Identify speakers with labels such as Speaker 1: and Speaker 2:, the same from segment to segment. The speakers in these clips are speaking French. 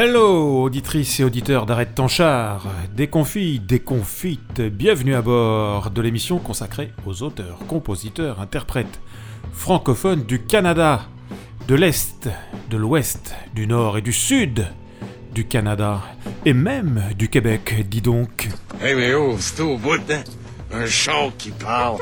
Speaker 1: Hello, auditrices et auditeurs d'Arrête Tanchard, déconfit, déconfite, bienvenue à bord de l'émission consacrée aux auteurs, compositeurs, interprètes francophones du Canada, de l'Est, de l'Ouest, du Nord et du Sud du Canada, et même du Québec, dis donc.
Speaker 2: Hey mais oh, au bout, hein? Un chant qui parle.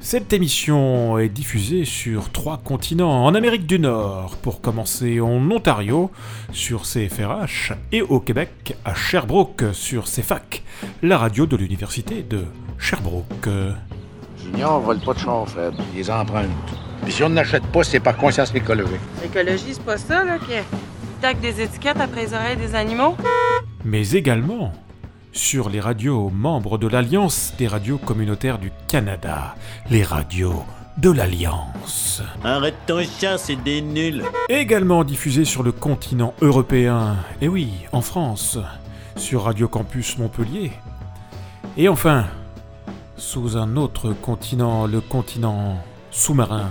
Speaker 1: Cette émission est diffusée sur trois continents, en Amérique du Nord, pour commencer en Ontario, sur CFRH, et au Québec, à Sherbrooke, sur CFAC, la radio de l'Université de Sherbrooke.
Speaker 2: Junior vole pas de char, Fred. Il les emprunte. Puis si on n'achète pas, c'est par conscience écologique.
Speaker 3: L'écologie, c'est pas ça, là, qui tac des étiquettes après les oreilles des animaux?
Speaker 1: Mais également sur les radios membres de l'Alliance des radios communautaires du Canada, les radios de l'Alliance.
Speaker 4: Arrête ton chat, c'est des nuls.
Speaker 1: Également diffusé sur le continent européen, et oui, en France, sur Radio Campus Montpellier. Et enfin, sous un autre continent, le continent sous-marin,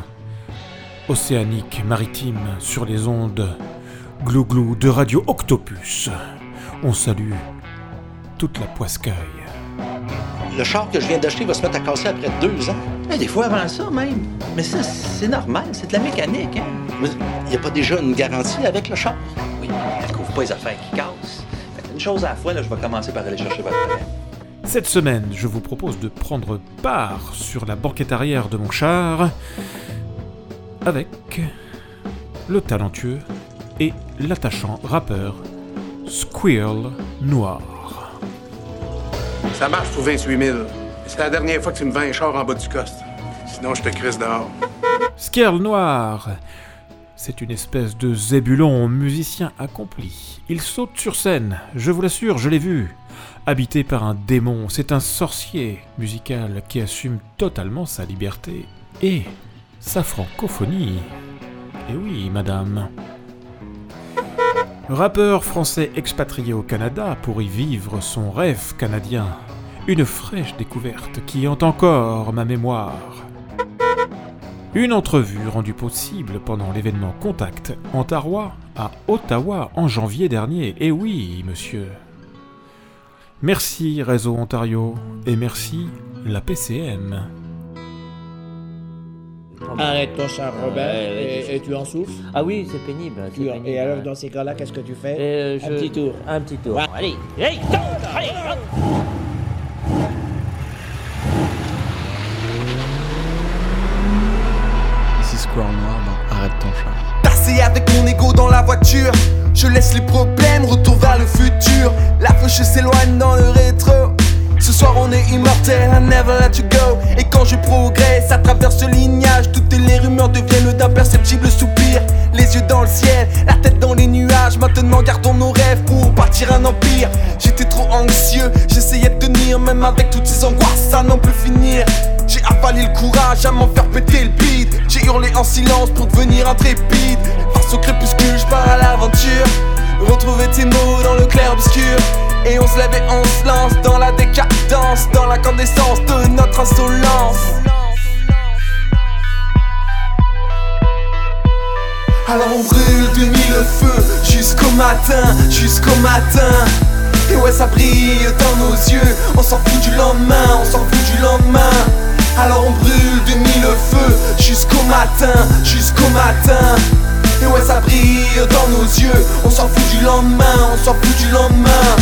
Speaker 1: océanique, maritime, sur les ondes glou-glou de Radio Octopus. On salue toute la poiscaille.
Speaker 5: Le char que je viens d'acheter va se mettre à casser après deux ans.
Speaker 6: Eh, des fois avant ça même. Mais ça, c'est normal, c'est de la mécanique. Hein?
Speaker 5: Mais il n'y a pas déjà une garantie avec le char?
Speaker 6: Oui, elle couvre pas les affaires qui cassent. Une chose à la fois, là, je vais commencer par aller chercher votre frère.
Speaker 1: Cette semaine, je vous propose de prendre part sur la banquette arrière de mon char avec le talentueux et l'attachant rappeur Squirrel Noir.
Speaker 7: Ça marche pour 28 000. C'est la dernière fois que tu me vends un char en bas du coste. Sinon, je te crisse dehors.
Speaker 1: Squirrel Noir, c'est une espèce de zébulon musicien accompli. Il saute sur scène, je vous l'assure, je l'ai vu. Habité par un démon, c'est un sorcier musical qui assume totalement sa liberté et sa francophonie. Et oui, madame. Rappeur français expatrié au Canada pour y vivre son rêve canadien. Une fraîche découverte qui hante encore ma mémoire. Une entrevue rendue possible pendant l'événement Contact Ontarois à Ottawa en janvier dernier. Et oui, monsieur. Merci Réseau Ontario et merci la PCM.
Speaker 8: Arrête ton char, Robert, et, et tu en souffles.
Speaker 9: Ah oui, c'est pénible. pénible.
Speaker 8: et alors, dans ces cas-là, qu'est-ce que tu fais
Speaker 9: Euh,
Speaker 8: Un petit tour.
Speaker 9: Un petit tour.
Speaker 8: Ouais.
Speaker 9: Allez, hey, tourne, allez, hop.
Speaker 10: Square Noir dans Arrête ton chat.
Speaker 11: Tassé avec mon ego dans la voiture Je laisse les problèmes, retour vers le futur La fauche s'éloigne dans le rétro Ce soir on est immortel, I never let you go. Et quand je progresse à travers ce lignage. Toutes les rumeurs deviennent d'imperceptibles soupirs. Les yeux dans le ciel, la tête dans les nuages. Maintenant gardons nos rêves pour bâtir un empire. J'étais trop anxieux, j'essayais de tenir Même avec toutes ces angoisses, ça n'en peut finir. J'ai avalé le courage à m'en faire péter le bide. J'ai hurlé en silence pour devenir intrépide. Face au crépuscule, je pars à l'aventure. Retrouver tes mots dans le clair obscur Et on se lève et on se lance dans la décadence Dans la candescence de notre insolence. Alors on brûle de mille feux jusqu'au matin, jusqu'au matin. Et ouais ça brille dans nos yeux, on s'en fout du lendemain, on s'en fout du lendemain. Alors on brûle de mille feux jusqu'au matin, jusqu'au matin. Et ouais ça brille dans nos yeux, on s'en fout du lendemain, on s'en fout du lendemain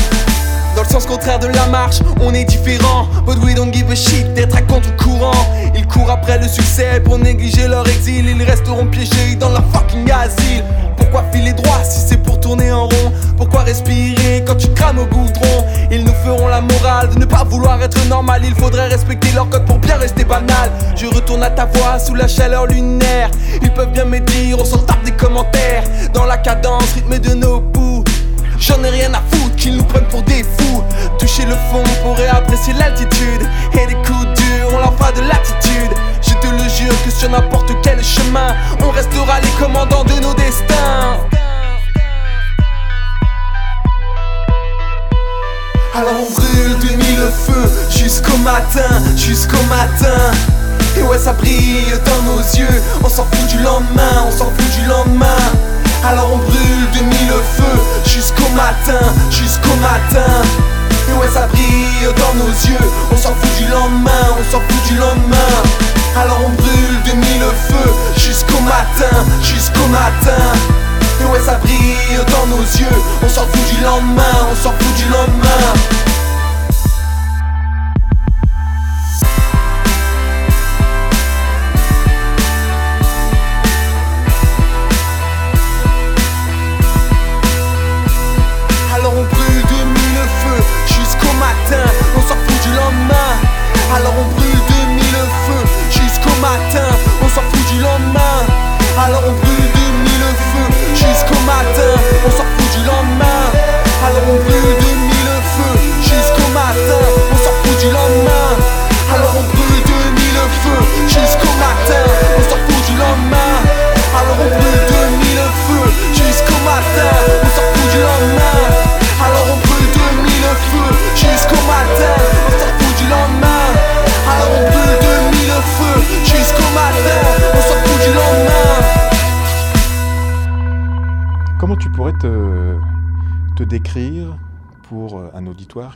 Speaker 11: dans le sens contraire de la marche, on est différent. But we don't give a shit d'être à contre-courant. Ils courent après le succès pour négliger leur exil. Ils resteront piégés dans leur fucking asile. Pourquoi filer droit si c'est pour tourner en rond? Pourquoi respirer quand tu crames au goudron? Ils nous feront la morale de ne pas vouloir être normal. Il faudrait respecter leur code pour bien rester banal. Je retourne à ta voix sous la chaleur lunaire. Ils peuvent bien me dire, on s'en tape des commentaires. Dans la cadence rythmée de nos poux. J'en ai rien à foutre qu'ils nous prennent pour des fous. Toucher le fond pour réapprécier l'altitude. Et des coups durs, on leur de l'attitude. Je te le jure que sur n'importe quel chemin, on restera les commandants de nos destins. Alors on brûle de mille feux jusqu'au matin, jusqu'au matin. Et ouais ça brille dans nos yeux, on s'en fout du lendemain, on s'en fout du lendemain. Alors on brûle de mille feux jusqu'au matin, jusqu'au matin. Et ouais, ça brille dans nos yeux. On s'en fout du lendemain, on s'en fout du lendemain. Alors on brûle de mille feux jusqu'au matin, jusqu'au matin. Et ouais, ça brille dans nos yeux. On s'en fout du lendemain, on s'en fout du lendemain.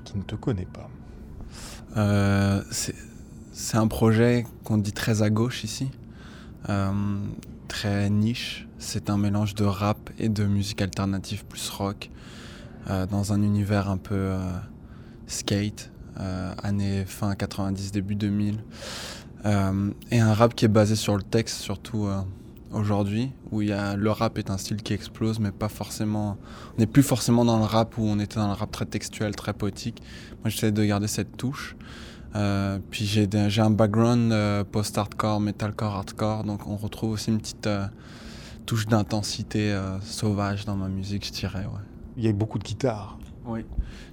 Speaker 1: Qui ne te connaît pas
Speaker 10: Euh, c'est un projet qu'on dit très à gauche ici, euh, très niche. C'est un mélange de rap et de musique alternative plus rock, euh, dans un univers un peu skate, années fin 90, début 2000. Euh, et un rap qui est basé sur le texte, surtout aujourd'hui, où il y a, le rap est un style qui explose, mais pas forcément. On n'est plus forcément dans le rap où on était dans le rap très textuel, très poétique. Moi, j'essaie de garder cette touche. Euh, puis j'ai un background euh, post-hardcore, metalcore, hardcore, donc on retrouve aussi une petite euh, touche d'intensité sauvage dans ma musique, je dirais. Ouais.
Speaker 1: Il y a beaucoup de guitares.
Speaker 10: Oui.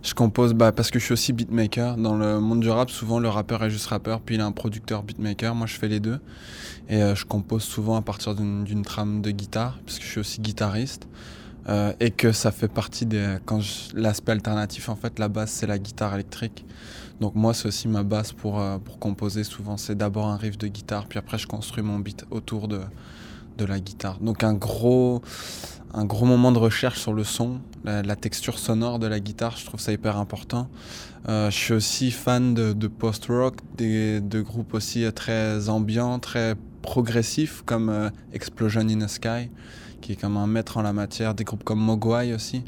Speaker 10: Je compose bah, parce que je suis aussi beatmaker. Dans le monde du rap, souvent le rappeur est juste rappeur, puis il a un producteur beatmaker. Moi, je fais les deux. Et euh, je compose souvent à partir d'une trame de guitare, parce que je suis aussi guitariste. Euh, et que ça fait partie des. Quand l'aspect alternatif, en fait, la base, c'est la guitare électrique. Donc, moi, c'est aussi ma base pour, euh, pour composer. Souvent, c'est d'abord un riff de guitare, puis après, je construis mon beat autour de, de la guitare. Donc, un gros un gros moment de recherche sur le son, la, texture sonore de la guitare, je trouve ça hyper important. Euh, je suis aussi fan de, post-rock, de groupes aussi euh, très ambiants, très progressifs comme euh, Explosion in the Sky, qui est comme un maître en la matière, des groupes comme Mogwai aussi,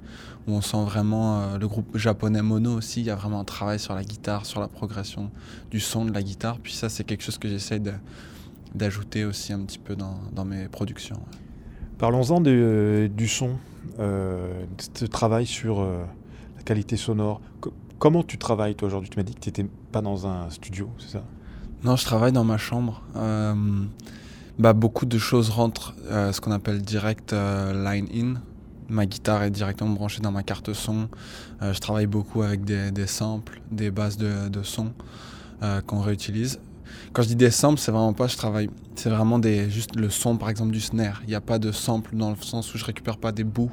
Speaker 10: où on sent vraiment le groupe japonais Mono aussi, il y a vraiment un travail sur la guitare, sur la progression du son de la guitare, puis ça c'est quelque chose que j'essaie de- d'ajouter aussi un petit peu dans, dans mes productions.
Speaker 1: Parlons-en de- du son, euh, de ce travail sur euh, la qualité sonore. Co- comment tu travailles toi aujourd'hui? Tu m'as dit que tu n'étais pas dans un studio, c'est ça?
Speaker 10: Non, je travaille dans ma chambre. Euh, bah, beaucoup de choses rentrent, euh, ce qu'on appelle direct euh, line in. Ma guitare est directement branchée dans ma carte son. Euh, je travaille beaucoup avec des, des samples, des bases de, de son euh, qu'on réutilise. Quand je dis des samples, c'est vraiment pas je travaille, c'est vraiment des, juste le son par exemple du snare. Il n'y a pas de sample dans le sens où je récupère pas des bouts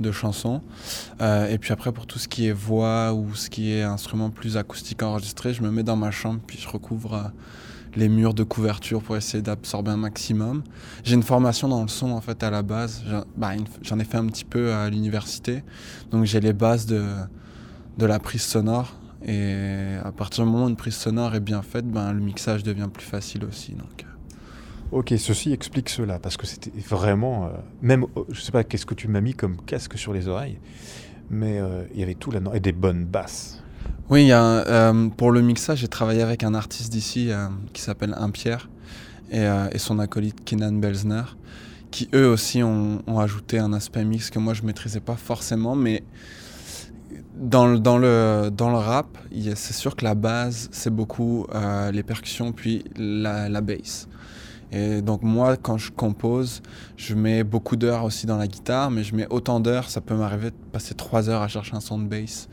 Speaker 10: de chansons. Euh, et puis après, pour tout ce qui est voix ou ce qui est instrument plus acoustique enregistré, je me mets dans ma chambre, puis je recouvre euh, les murs de couverture pour essayer d'absorber un maximum. J'ai une formation dans le son en fait à la base. J'en bah, j'en ai fait un petit peu à l'université, donc j'ai les bases de, de la prise sonore. Et à partir du moment où une prise sonore est bien faite, ben, le mixage devient plus facile aussi. Donc. euh.
Speaker 1: Ok, ceci explique cela, parce que c'était vraiment... euh, même, euh, je sais pas qu'est-ce que tu m'as mis comme casque sur les oreilles, mais euh, il y avait tout là-dedans, et des bonnes basses.
Speaker 10: Oui, y a euh, pour le mixage, j'ai travaillé avec un artiste d'ici qui s'appelle Impierre et, et son acolyte Kenan Belzner, qui eux aussi ont, ont ajouté un aspect mix que moi je maîtrisais pas forcément, mais dans le, dans le, dans le rap, c'est sûr que la base, c'est beaucoup euh, les percussions puis la, la bass. Et donc moi, quand je compose, je mets beaucoup d'heures aussi dans la guitare, mais je mets autant d'heures, ça peut m'arriver de passer trois heures à chercher un son de bass.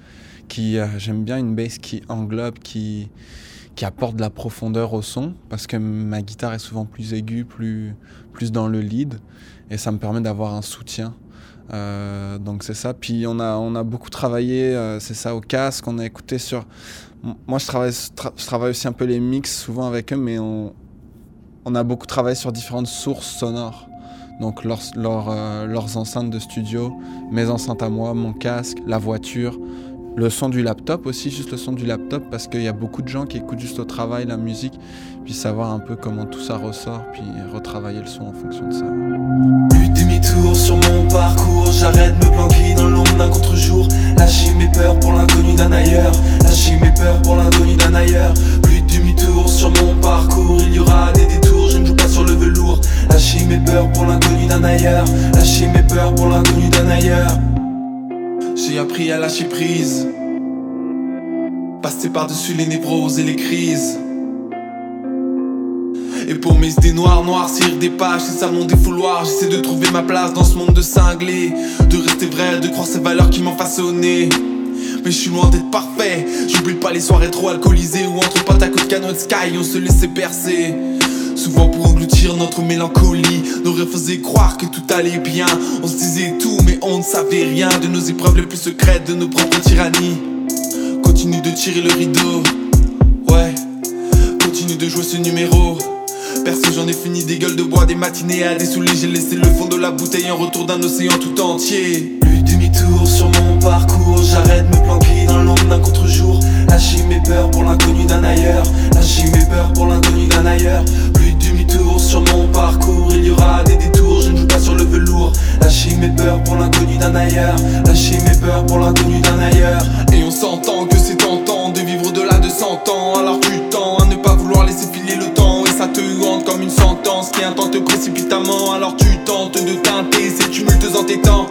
Speaker 10: Euh, j'aime bien une bass qui englobe, qui, qui apporte de la profondeur au son, parce que ma guitare est souvent plus aiguë, plus, plus dans le lead, et ça me permet d'avoir un soutien. Euh, donc c'est ça. Puis on a, on a beaucoup travaillé, euh, c'est ça, au casque, on a écouté sur... Moi je travaille, tra- je travaille aussi un peu les mix souvent avec eux, mais on, on a beaucoup travaillé sur différentes sources sonores. Donc leurs, leurs, euh, leurs enceintes de studio, mes enceintes à moi, mon casque, la voiture, le son du laptop aussi, juste le son du laptop, parce qu'il y a beaucoup de gens qui écoutent juste au travail la musique, puis savoir un peu comment tout ça ressort, puis retravailler le son en fonction de ça.
Speaker 11: À lâcher prise. Passer par-dessus les névroses et les crises. Et pour mes idées noires, noircir des pages, c'est ça mon défouloir. J'essaie de trouver ma place dans ce monde de cinglés. De rester vrai, de croire ces valeurs qui m'ont façonné. Mais je suis loin d'être parfait. J'oublie pas les soirées trop alcoolisées où entre potes à coup de canon de sky on se laissait percer. Souvent pour engloutir notre mélancolie, nos rêves faisaient croire que tout allait bien. On se disait tout, mais on ne savait rien de nos épreuves les plus secrètes, de nos propres tyrannies. Continue de tirer le rideau, ouais. Continue de jouer ce numéro. Perso, j'en ai fini des gueules de bois, des matinées à dessouler. J'ai laissé le fond de la bouteille en retour d'un océan tout entier. Plus demi-tour sur mon parcours, j'arrête de me planquer dans l'ombre d'un contre-jour. Lâcher mes peurs pour l'inconnu d'un ailleurs. Lâcher mes peurs pour l'inconnu d'un ailleurs. Sur mon parcours, il y aura des détours, je ne joue pas sur le velours. Lâcher mes peurs pour l'inconnu d'un ailleurs. Lâcher mes peurs pour l'inconnu d'un ailleurs. Et on s'entend que c'est tentant de vivre au-delà de 100 ans. Alors tu tends à ne pas vouloir laisser filer le temps. Et ça te hante comme une sentence qui intente précipitamment. Alors tu tentes de teinter ces tumultes entêtants.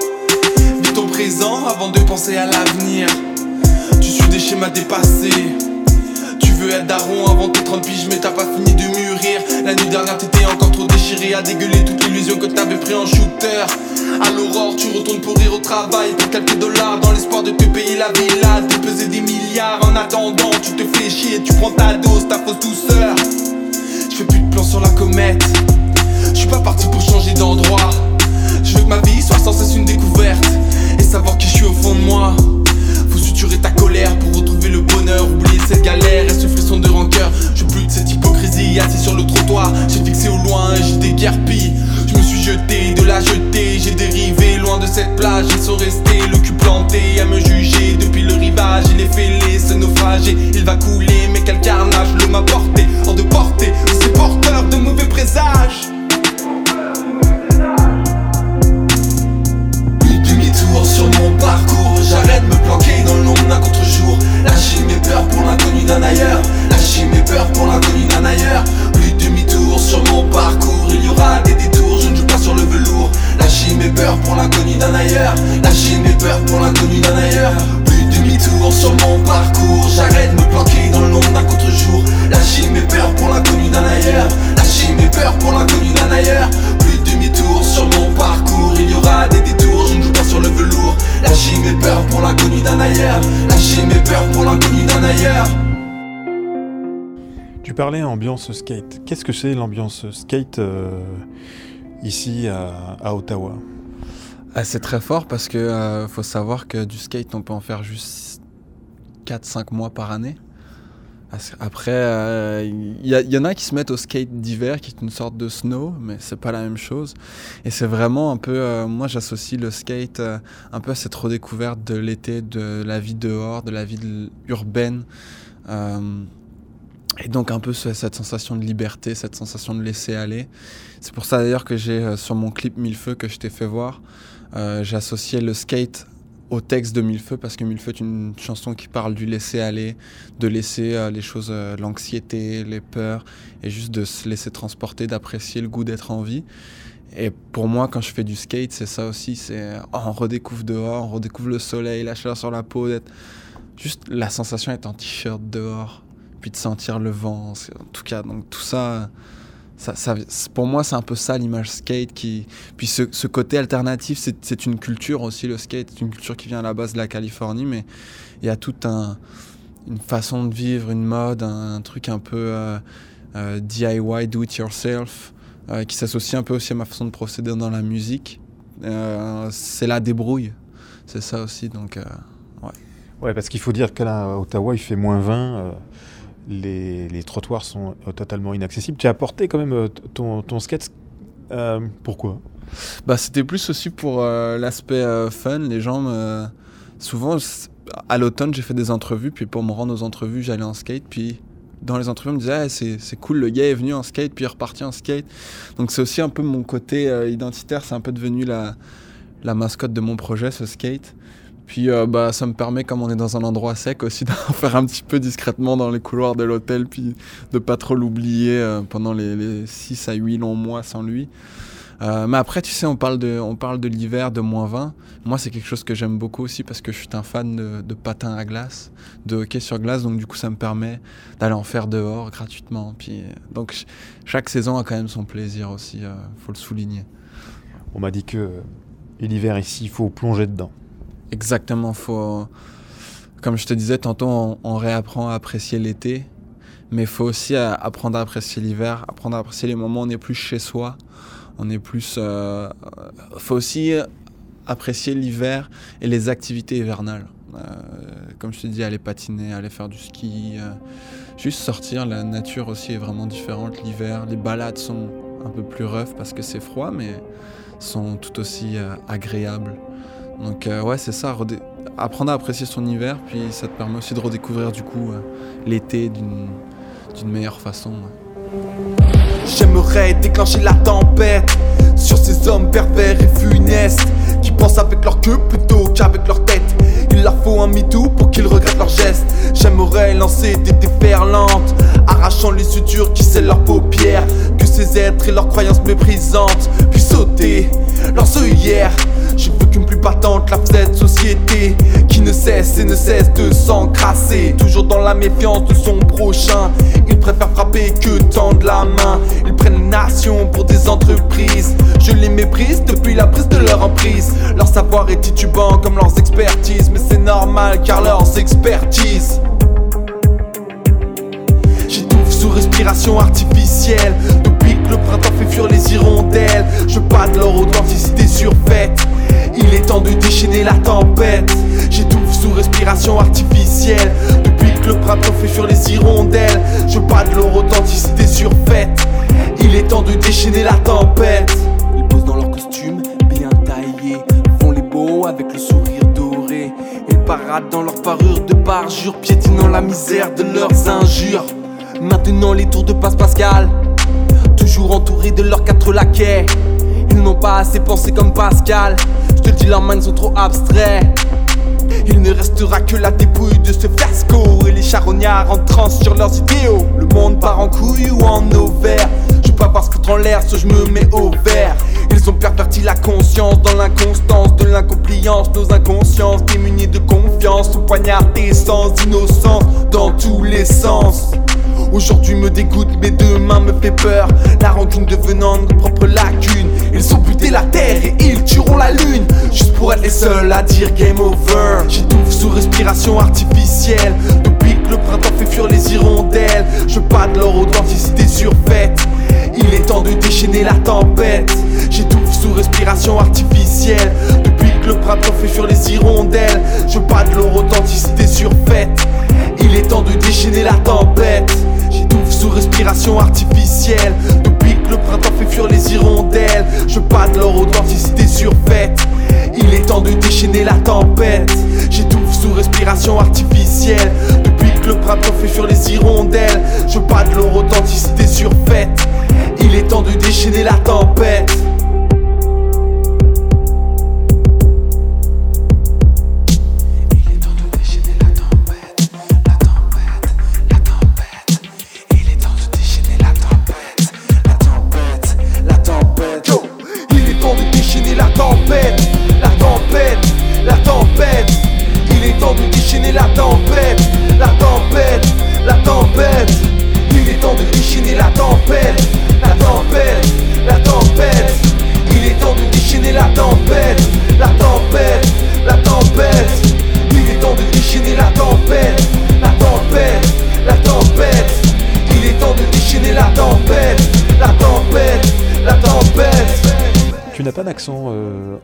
Speaker 11: Vis ton présent avant de penser à l'avenir. Tu suis des schémas dépassés. Tu veux être daron avant tes 30 piges, mais t'as pas fini de mûrir. La nuit dernière, t'étais encore trop déchiré à dégueuler toute l'illusion que t'avais pris en shooter. À l'aurore, tu retournes pour rire au travail pour quelques dollars dans l'espoir de te payer la villa. De peser des milliards en attendant, tu te fais chier, tu prends ta dose, ta fausse douceur. Je fais plus de plans sur la comète. Je suis pas parti pour changer d'endroit. Je veux que ma vie soit sans cesse une découverte et savoir qui je suis au fond de moi. Faut suturer ta colère pour retrouver le bonheur, oublier cette galère et ce frisson de rancœur. Je plus de cette hypocrisie assis sur le trottoir. J'ai fixé au loin et j'ai déguerpi. Je me suis jeté de la jetée, j'ai dérivé loin de cette plage. Ils sont restés le cul à me juger depuis le rivage. Il est fêlé, ce naufragé, il va couler, mais quel carnage l'eau m'a porté hors de portée. C'est porteur de mauvais présages. Mon parcours, j'arrête de me planquer dans l'ombre d'un contre-jour. Lâcher mes peurs pour l'inconnu d'un ailleurs. Lâcher mes peurs pour l'inconnu d'un ailleurs. Plus demi-tour sur mon parcours, il y aura des détours, je ne joue pas sur le velours. Lâcher mes peurs pour l'inconnu d'un ailleurs. Lâcher mes peurs pour l'inconnu d'un ailleurs. Plus demi-tour sur mon parcours, j'arrête me
Speaker 1: parlais ambiance skate. Qu'est-ce que c'est l'ambiance skate euh, ici à, Ottawa?
Speaker 10: Ah, c'est très fort parce que euh, faut savoir que du skate, on peut en faire juste 4-5 mois par année. Après, euh, il il y en a qui se mettent au skate d'hiver, qui est une sorte de snow, mais c'est pas la même chose. Et c'est vraiment un peu, euh, moi j'associe le skate euh, un peu à cette redécouverte de l'été, de la vie dehors, de la vie urbaine. Et donc un peu ce- cette sensation de liberté, cette sensation de laisser aller. C'est pour ça d'ailleurs que j'ai euh, sur mon clip Mille Feux que je t'ai fait voir, euh, j'ai associé le skate au texte de Mille Feux parce que Mille Feux est une chanson qui parle du laisser aller, de laisser euh, les choses, euh, l'anxiété, les peurs, et juste de se laisser transporter, d'apprécier le goût d'être en vie. Et pour moi, quand je fais du skate, c'est ça aussi, c'est oh, on redécouvre dehors, on redécouvre le soleil, la chaleur sur la peau, d'être juste la sensation d'être en t-shirt dehors, puis de sentir le vent, en tout cas, donc tout ça, ça, pour moi, c'est un peu ça l'image skate. Qui... Puis ce, ce côté alternatif, c'est une culture aussi, le skate. C'est une culture qui vient à la base de la Californie, mais il y a toute un, une façon de vivre, une mode, un, truc un peu euh, euh, DIY, do it yourself, euh, qui s'associe un peu aussi à ma façon de procéder dans la musique. C'est la débrouille, c'est ça aussi. Donc, ouais.
Speaker 1: Ouais, parce qu'il faut dire que là, à Ottawa, il fait moins 20. Les, trottoirs sont euh, totalement inaccessibles. Tu as apporté quand même euh, ton, skate. euh, pourquoi?
Speaker 10: Bah, c'était plus aussi pour l'aspect fun. Les gens. Souvent, à l'automne, j'ai fait des entrevues, puis pour me rendre aux entrevues, j'allais en skate, puis dans les entrevues, on me disait Ah, c'est cool, le gars est venu en skate, puis il est reparti en skate. Donc c'est aussi un peu mon côté identitaire, c'est un peu devenu la mascotte de mon projet, ce skate. Puis bah, ça me permet, comme on est dans un endroit sec, aussi d'en faire un petit peu discrètement dans les couloirs de l'hôtel, puis de pas trop l'oublier pendant les, les 6 à 8 longs mois sans lui. Euh, mais après, tu sais, on parle de, on parle de l'hiver, de moins 20. Moi, c'est quelque chose que j'aime beaucoup aussi parce que je suis un fan de, de patins à glace, de hockey sur glace. Donc, du coup, ça me permet d'aller en faire dehors gratuitement. Puis, donc, chaque saison a quand même son plaisir aussi, euh, faut le souligner.
Speaker 1: On m'a dit que l'hiver ici, il faut plonger dedans.
Speaker 10: Exactement, faut. Comme je te disais, tantôt, on, réapprend à apprécier l'été, mais faut aussi euh, apprendre à apprécier l'hiver, apprendre à apprécier les moments où on est plus chez soi, on est plus. Euh, faut aussi apprécier l'hiver et les activités hivernales. Euh, comme je te dis, aller patiner, aller faire du ski, euh, juste sortir. La nature aussi est vraiment différente l'hiver. Les balades sont un peu plus rough parce que c'est froid, mais sont tout aussi agréables. Donc ouais, c'est ça, apprendre à apprécier son hiver, puis ça te permet aussi de redécouvrir du coup l'été d'une meilleure façon.
Speaker 11: J'aimerais déclencher la tempête sur ces hommes pervers et funestes qui pensent avec leur queue plutôt qu'avec leur tête. Il leur faut un MeToo pour qu'ils regrettent leurs gestes. J'aimerais lancer des déferlantes, arrachant les sutures qui scellent leurs paupières. Que ces êtres et leurs croyances méprisantes puissent sauter leurs œillères. Je battante la cette société qui ne cesse et ne cesse de s'encrasser. Toujours dans la méfiance de son prochain. Ils préfèrent frapper que tendre la main. Ils prennent les nations pour des entreprises. Je les méprise depuis la prise de leur emprise. Leur savoir est titubant comme leurs expertises. Mais c'est normal car leurs expertises. Sous respiration artificielle. Depuis que le printemps fait fuir les hirondelles, je de leur authenticité surfaite. Il est temps de déchaîner la tempête. J'étouffe sous respiration artificielle. Depuis que le printemps fait fuir les hirondelles, je de leur authenticité surfaite. Il est temps de déchaîner la tempête. Ils posent dans leur costume bien taillé, font les beaux avec le sourire doré. Ils paradent dans leur parure de parjure, piétinant la misère de leurs injures. Maintenant les tours de passe Pascal, toujours entourés de leurs quatre laquais. Ils n'ont pas assez pensé comme Pascal. Je te dis, leurs mains sont trop abstraits. Il ne restera que la dépouille de ce fiasco Et les charognards en transe sur leurs idéaux Le monde part en couille ou en ovaire Je peux pas foutre en l'air, soit je me mets au vert Ils ont perverti la conscience dans l'inconstance de l'incompliance Nos inconsciences démunies de confiance Sont poignardés sans innocence dans tous les sens Aujourd'hui me dégoûte, mais demain me fait peur. La rancune devenant notre propre lacune. Ils ont buté la terre et ils tueront la lune. Juste pour être les seuls à dire game over. J'étouffe sous respiration artificielle. Depuis que le printemps fait fuir les hirondelles, je de leur authenticité surfaite. Il est temps de déchaîner la tempête. J'étouffe sous respiration artificielle. Depuis que le printemps fait fuir les hirondelles, je de leur authenticité surfaite. Il est temps de déchaîner la tempête. J'étouffe sous respiration artificielle. Fait fuir les hirondelles, je de leur authenticité surfaite. Il est temps de déchaîner la tempête. J'étouffe sous respiration artificielle. Depuis que le printemps fait fuir les hirondelles, je de leur authenticité surfaite. Il est temps de déchaîner la tempête.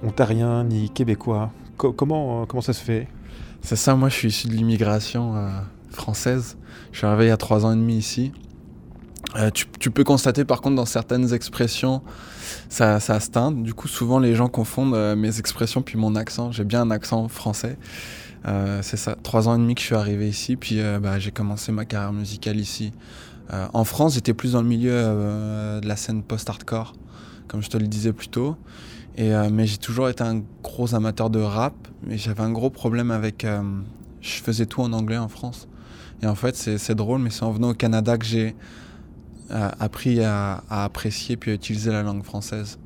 Speaker 1: Ontarien ni québécois. comment, euh, comment ça se fait?
Speaker 10: C'est ça, moi je suis issu de l'immigration euh, française. Je suis arrivé il y a trois ans et demi ici. Euh, tu, peux constater par contre dans certaines expressions, ça, ça se teinte. Du coup, souvent les gens confondent mes expressions puis mon accent. J'ai bien un accent français. c'est ça, trois ans et demi que je suis arrivé ici, puis bah, j'ai commencé ma carrière musicale ici. en France, j'étais plus dans le milieu de la scène post-hardcore, comme je te le disais plus tôt. Euh, mais j'ai toujours été un gros amateur de rap, mais j'avais un gros problème avec... euh, je faisais tout en anglais en France. Et en fait, c'est drôle, mais c'est en venant au Canada que j'ai euh, appris à, à apprécier puis à utiliser la langue française.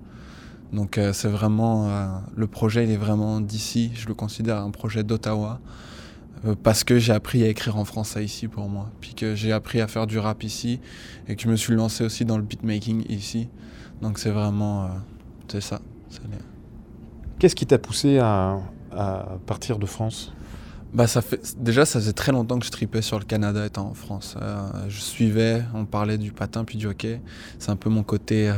Speaker 10: Donc c'est vraiment... le projet, il est vraiment d'ici. Je le considère un projet d'Ottawa. Euh, parce que j'ai appris à écrire en français ici pour moi. Puis que j'ai appris à faire du rap ici. Et que je me suis lancé aussi dans le beatmaking ici. Donc c'est vraiment... euh, c'est ça.
Speaker 1: Qu'est-ce qui t'a poussé à, à partir de France?
Speaker 10: Bah ça fait déjà ça faisait très longtemps que je tripais sur le Canada étant en France. Euh, je suivais, on parlait du patin puis du hockey. C'est un peu mon côté euh,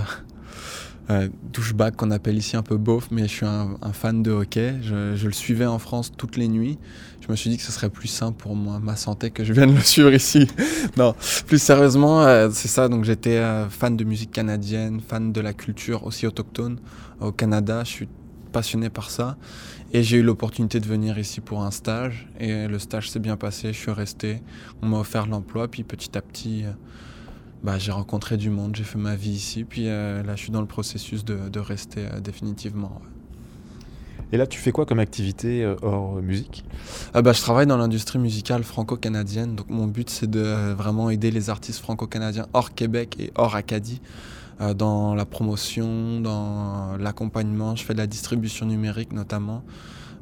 Speaker 10: euh, douchebag qu'on appelle ici un peu beauf, mais je suis un, fan de hockey. Je, le suivais en France toutes les nuits. Je me suis dit que ce serait plus simple pour moi, ma santé, que je vienne le suivre ici. non, plus sérieusement, euh, c'est ça. Donc j'étais euh, fan de musique canadienne, fan de la culture aussi autochtone au Canada. Je suis passionné par ça. Et j'ai eu l'opportunité de venir ici pour un stage. Et le stage s'est bien passé, je suis resté. On m'a offert l'emploi. Puis petit à petit, euh, bah, j'ai rencontré du monde, j'ai fait ma vie ici. Puis euh, là, je suis dans le processus de, de rester euh, définitivement. ouais.
Speaker 1: Et là, tu fais quoi comme activité euh, hors musique?
Speaker 10: Ah bah, je travaille dans l'industrie musicale franco-canadienne. Donc mon but, c'est de vraiment aider les artistes franco-canadiens hors Québec et hors Acadie. dans la promotion, dans l'accompagnement, je fais de la distribution numérique notamment,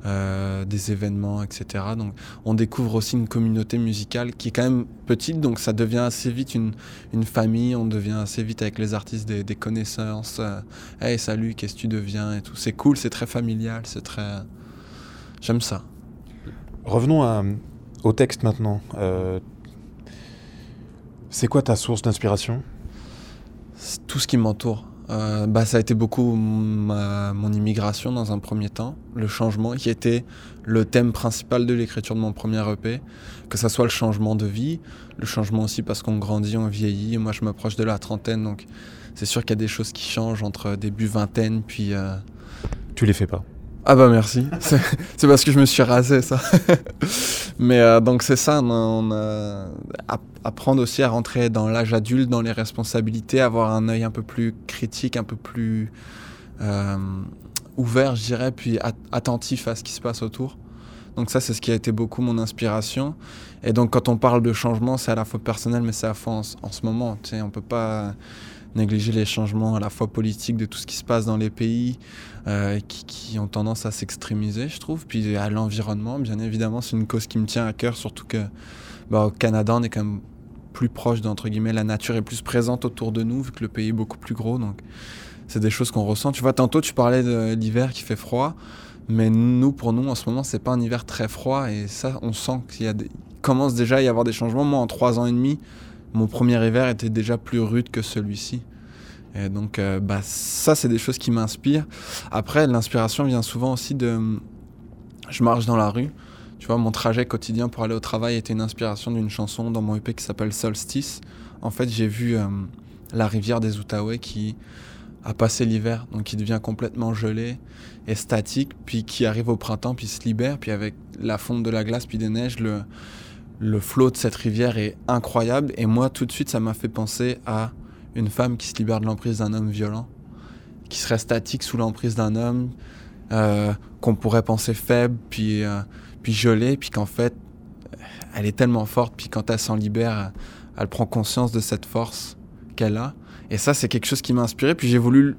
Speaker 10: euh, des événements, etc. Donc on découvre aussi une communauté musicale qui est quand même petite, donc ça devient assez vite une, une famille, on devient assez vite avec les artistes des, des connaissances. euh, hey salut, qu'est-ce que tu deviens et tout. C'est cool, c'est très familial, c'est très... J'aime ça.
Speaker 1: Revenons à- au texte maintenant. Euh, c'est quoi ta source d'inspiration?
Speaker 10: C'est tout ce qui m'entoure. Euh, bah, ça a été beaucoup mon immigration dans un premier temps, le changement qui était le thème principal de l'écriture de mon premier EP, que ça soit le changement de vie, le changement aussi parce qu'on grandit, on vieillit, moi je m'approche de la trentaine, donc c'est sûr qu'il y a des choses qui changent entre début vingtaine puis... euh,
Speaker 1: Tu les fais pas.
Speaker 10: Ah bah merci, c'est parce que je me suis rasé ça. Mais euh, donc c'est ça, on a, apprendre aussi à rentrer dans l'âge adulte, dans les responsabilités, avoir un œil un peu plus critique, un peu plus euh, ouvert, je dirais, puis at- attentif à ce qui se passe autour. Donc ça, c'est ce qui a été beaucoup mon inspiration. Et donc quand on parle de changement, c'est à la fois personnel, mais c'est à la fois en, en ce moment. Tu sais, on peut pas négliger les changements à la fois politiques de tout ce qui se passe dans les pays euh, qui, ont tendance à s'extrémiser, je trouve. Puis à l'environnement, bien évidemment, c'est une cause qui me tient à cœur, surtout que bah, au Canada, on est quand même plus proche d'entre guillemets la nature est plus présente autour de nous vu que le pays est beaucoup plus gros. Donc c'est des choses qu'on ressent. Tu vois tantôt tu parlais de l'hiver qui fait froid mais nous pour nous en ce moment c'est pas un hiver très froid. Et ça on sent qu'il y a commence déjà à y avoir des changements. Moi en trois ans et demi mon premier hiver était déjà plus rude que celui-ci. Et donc euh, bah ça c'est des choses qui m'inspirent. Après l'inspiration vient souvent aussi de je marche dans la rue. Tu vois, mon trajet quotidien pour aller au travail était une inspiration d'une chanson dans mon EP qui s'appelle Solstice. En fait, j'ai vu euh, la rivière des Outaouais qui a passé l'hiver, donc qui devient complètement gelée et statique, puis qui arrive au printemps, puis se libère, puis avec la fonte de la glace, puis des neiges, le, le flot de cette rivière est incroyable. Et moi, tout de suite, ça m'a fait penser à une femme qui se libère de l'emprise d'un homme violent, qui serait statique sous l'emprise d'un homme, euh, qu'on pourrait penser faible, puis... euh, puis gelée, puis qu'en fait, elle est tellement forte, puis quand elle s'en libère, elle prend conscience de cette force qu'elle a. Et ça, c'est quelque chose qui m'a inspiré, puis j'ai voulu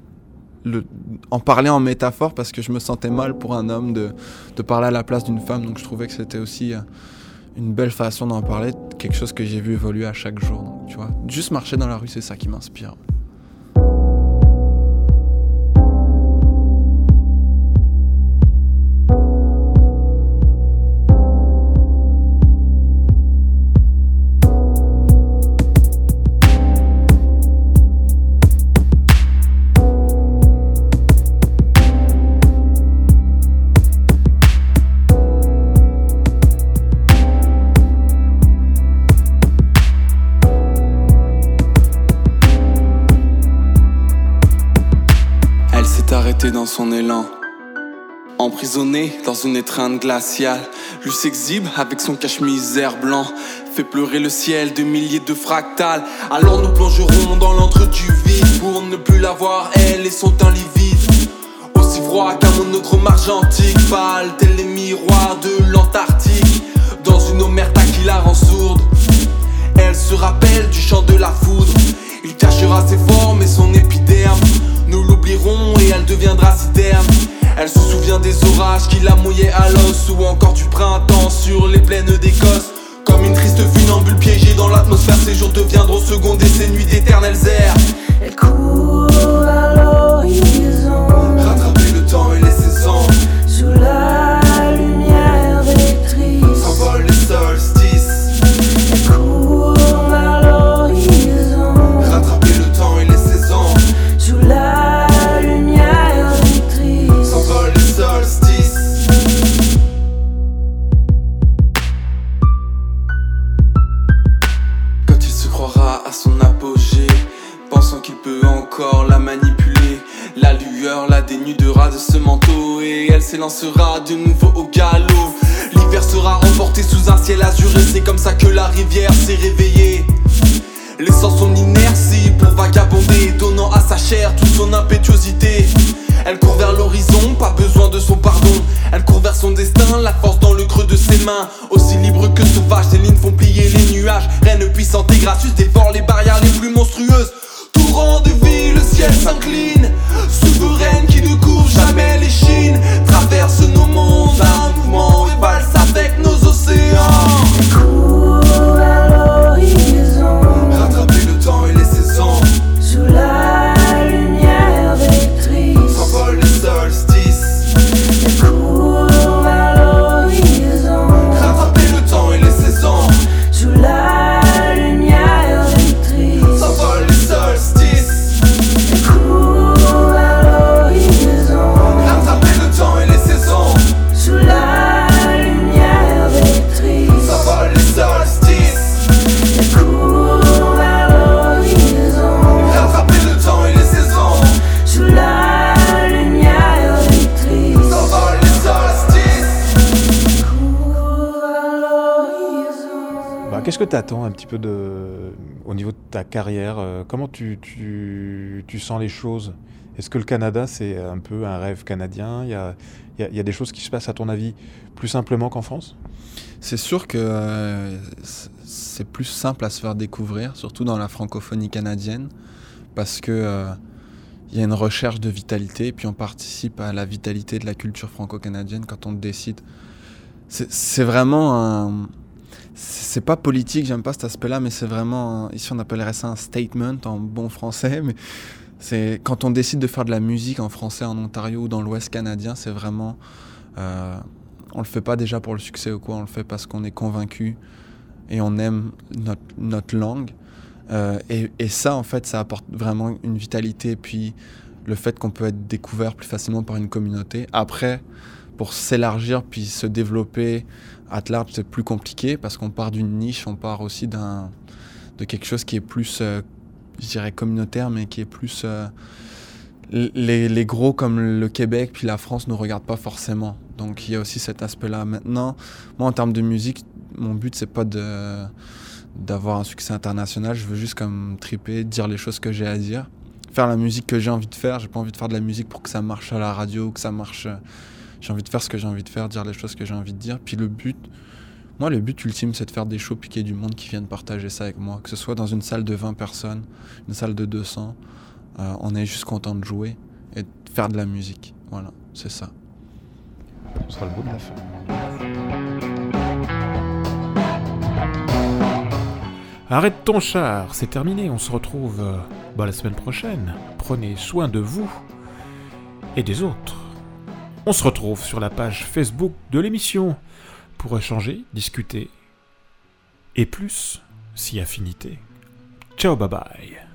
Speaker 10: en parler en métaphore parce que je me sentais mal pour un homme de, de parler à la place d'une femme, donc je trouvais que c'était aussi euh, une belle façon d'en parler, quelque chose que j'ai vu évoluer à chaque jour. Donc, tu vois, juste marcher dans la rue, c'est ça qui m'inspire.
Speaker 11: Son élan. Emprisonnée dans une étreinte glaciale, lui s'exhibe avec son cache-misère blanc, fait pleurer le ciel de milliers de fractales. Alors nous plongerons dans l'antre du vide pour ne plus la voir, elle et son teint livide. Au aussi froid qu'un monochrome argentique, pâle, tel les miroirs de l'Antarctique. Dans une omerta qui la rend sourde, elle se rappelle du chant de la foudre. Il cachera ses formes et son épiderme. Deviendra citerne. Elle se souvient des orages qui la mouillaient à l'os ou encore du printemps sur les plaines d'Écosse. Comme une triste funambule piégée dans l'atmosphère, ces jours deviendront secondes et ces nuits d'éternelles airs.
Speaker 12: Elle court à l'horizon,
Speaker 11: Rattraper le temps et les saisons. Dénudera de ce manteau et elle s'élancera de nouveau au galop. L'hiver sera emporté sous un ciel azuré, c'est comme ça que la rivière s'est réveillée. Laissant son inertie pour vagabonder, donnant à sa chair toute son impétuosité. Elle court vers l'horizon, pas besoin de son pardon. Elle court vers son destin, la force dans le creux de ses mains. Aussi libre que sauvage, ses lignes font plier les nuages. Reine puissante et gracieuse, dévore les barrières les plus monstrueuses. Torrent de vie, le ciel s'incline. Souveraine qui ne couvre jamais les chines. Traverse nos mondes, un mouvement et valse avec nos océans.
Speaker 12: L'horizon.
Speaker 1: Bah, Qu'est-ce que tu attends un petit peu de, au niveau de ta carrière euh, Comment tu, tu, tu sens les choses? Est-ce que le Canada, c'est un peu un rêve canadien? Il y a, y y a des choses qui se passent, à ton avis, plus simplement qu'en France?
Speaker 10: C'est sûr que euh, c'est plus simple à se faire découvrir, surtout dans la francophonie canadienne, parce que euh, il y a une recherche de vitalité, et puis on participe à la vitalité de la culture franco-canadienne quand on décide. C'est c'est vraiment un. C'est pas politique, j'aime pas cet aspect-là, mais c'est vraiment. ici, on appellerait ça un statement en bon français, mais c'est quand on décide de faire de la musique en français en Ontario ou dans l'Ouest canadien, c'est vraiment. euh, on le fait pas déjà pour le succès ou quoi, on le fait parce qu'on est convaincu et on aime notre, notre langue. Euh, et, et ça, en fait, ça apporte vraiment une vitalité. Puis le fait qu'on peut être découvert plus facilement par une communauté. Après, pour s'élargir puis se développer large, c'est plus compliqué parce qu'on part d'une niche, on part aussi d'un de quelque chose qui est plus, euh, je dirais, communautaire, mais qui est plus. euh, les, gros comme le Québec puis la France ne regardent pas forcément. Donc il y a aussi cet aspect-là. Maintenant, moi en termes de musique, mon but c'est pas d'avoir un succès international. Je veux juste comme triper, dire les choses que j'ai à dire, faire la musique que j'ai envie de faire. J'ai pas envie de faire de la musique pour que ça marche à la radio, que ça marche. J'ai envie de faire ce que j'ai envie de faire, dire les choses que j'ai envie de dire. Puis le but, moi le but ultime c'est de faire des shows puis qu'il y ait du monde qui vienne partager ça avec moi, que ce soit dans une salle de 20 personnes, une salle de 200. Euh, on est juste content de jouer et de faire de la musique. Voilà, c'est ça.
Speaker 1: Ce sera le bout de la fin. Arrête ton char, c'est terminé, on se retrouve euh, bah, la semaine prochaine. Prenez soin de vous et des autres. On se retrouve sur la page Facebook de l'émission pour échanger, discuter et plus, si affinité. Ciao, bye bye.